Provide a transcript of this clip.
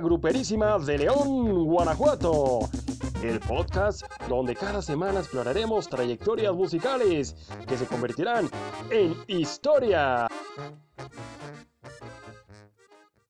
Gruperísima de León, Guanajuato. El podcast donde cada semana exploraremos trayectorias musicales que se convertirán en historia.